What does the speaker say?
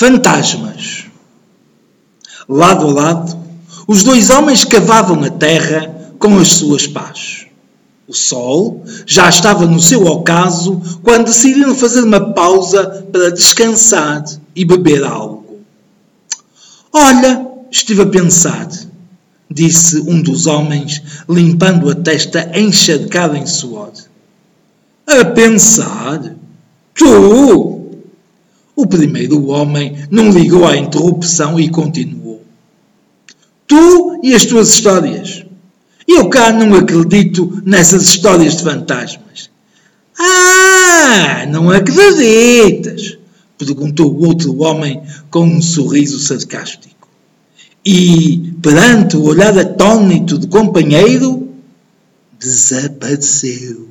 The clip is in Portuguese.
Fantasmas. Lado a lado, os dois homens cavavam a terra com as suas pás. O sol já estava no seu ocaso quando decidiram fazer uma pausa para descansar e beber algo. Olha, estive a pensar, disse um dos homens, limpando a testa encharcada em suor. A pensar? Tu? O primeiro homem não ligou à interrupção e continuou. Tu e as tuas histórias. Eu cá não acredito nessas histórias de fantasmas. Ah, não acreditas? Perguntou o outro homem com um sorriso sarcástico. E, perante o olhar atônito do companheiro, desapareceu.